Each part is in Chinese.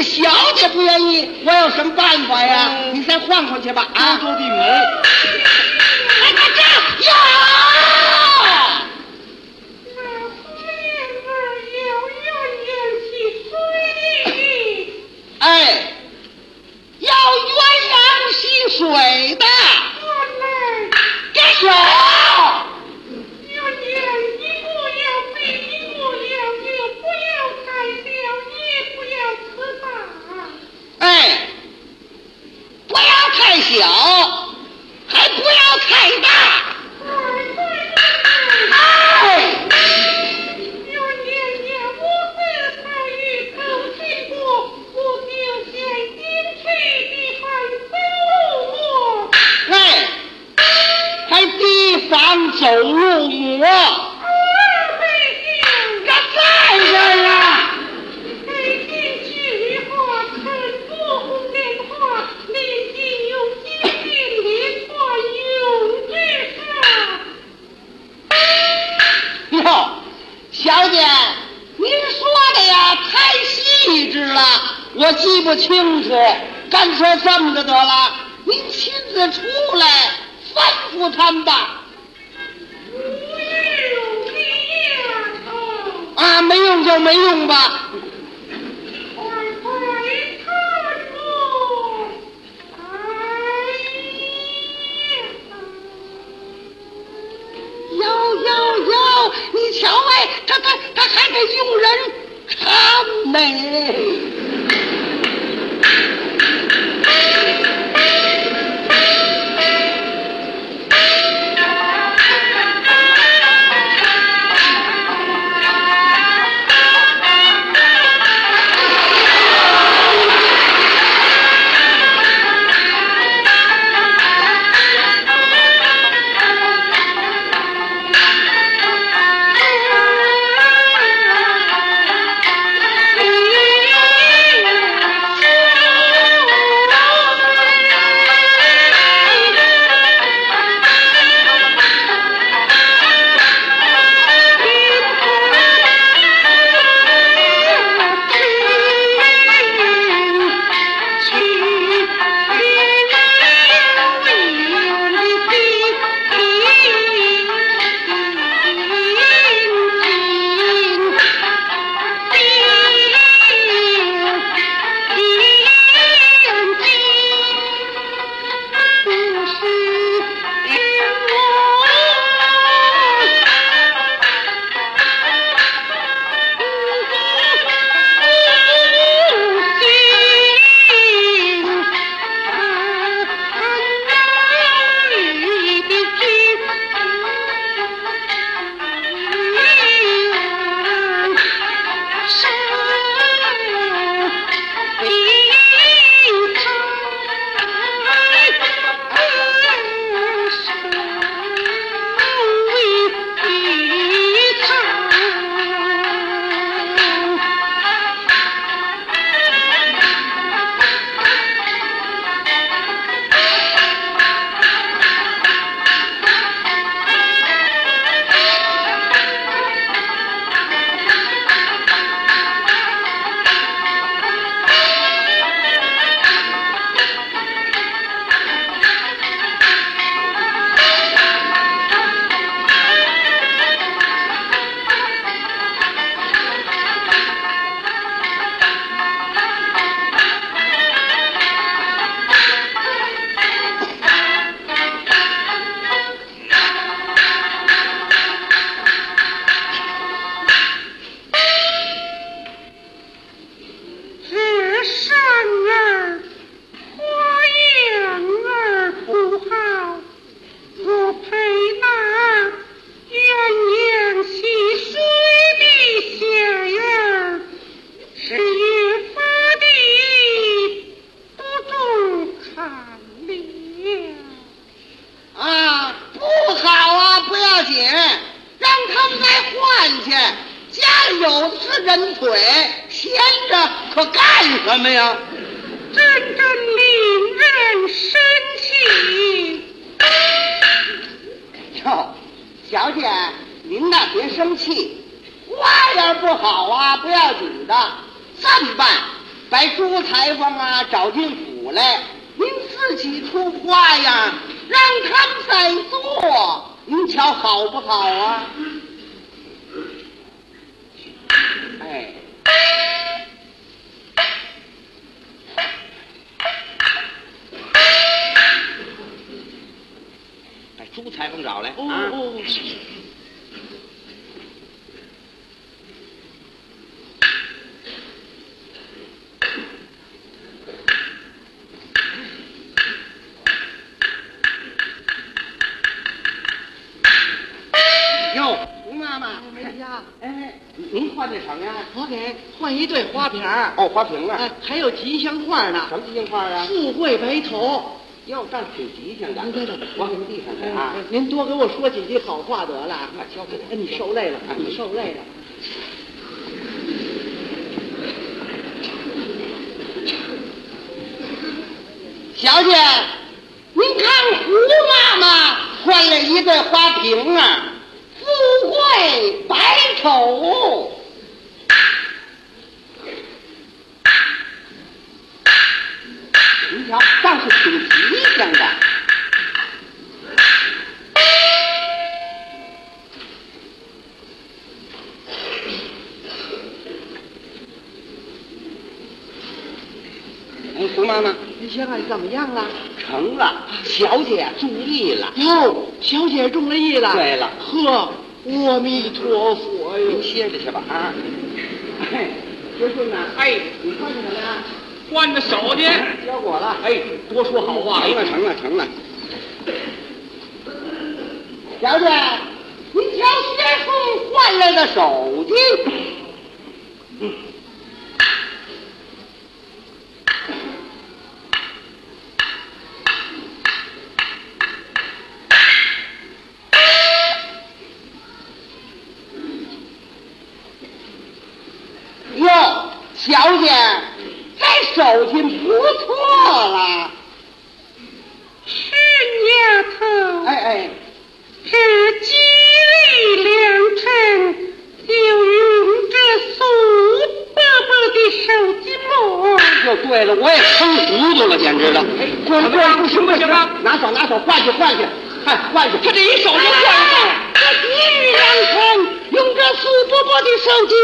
是小姐不愿意，我有什么办法呀？嗯你再换换去吧。啊，的门，哎，要鸳鸯戏水的，我来。不清楚。干脆这么着得了，您亲自出来吩咐他们吧。啊，没用就没用吧。人腿，闲着可干什么呀？真正令人生气。哟，小姐，您呐别生气，花样不好啊，不要紧的。这么办，把朱裁缝啊找进府来，您自己出花样，让他们再做，您瞧好不好啊？把朱裁缝找来哦啊！哦，哟，吴妈妈，哎呀，哎，您换的什么呀？我给换一对花瓶儿，哦，花瓶啊哎，，还有吉祥画呢，什么吉祥话啊？富贵白头。哟，这挺吉祥的。对对对我给您递上去啊。哎您多给我说几句好话得了。你受累了，你受累了。小姐，您看胡妈妈换了一对花瓶啊，富贵白丑。您瞧，倒是挺哎，胡妈妈，你现在怎么样了？成了，小姐中意了。哟，小姐中了意了。对了呵，阿弥陀佛哟您。歇着去吧啊！哎，学顺呐，哎，你穿什么呀？换着手去。交果了。哎，多说好话。成了，成了，成了。小姐，您瞧学顺换来的手机。哟，小姐，这手劲不错了。是丫头，哎哎，这吉利良辰，就用这苏伯伯的手机膜。就对了，我也撑糊涂了，简直了。哎，滚滚，不行不行啊！拿手拿手，换去换去，嗨，换去。他这一手就换上。这吉利良辰，用这苏伯伯的手机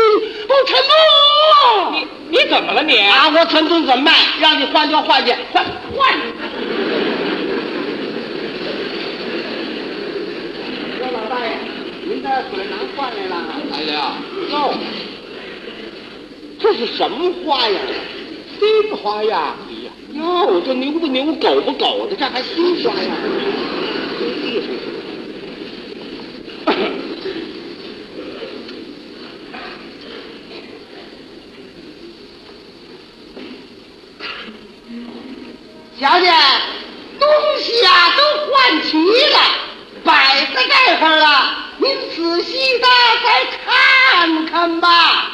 不沉默。你你怎么了你？啊，我怎么怎么办？让你换就换去，换换。您的水囊换来了？来了。哟，这是什么花样啊？新花样。哎呀，哟，这牛不牛，狗不狗的，这还新花样？小姐，东西啊都换齐了，摆在这块儿了，您仔细的再看看吧。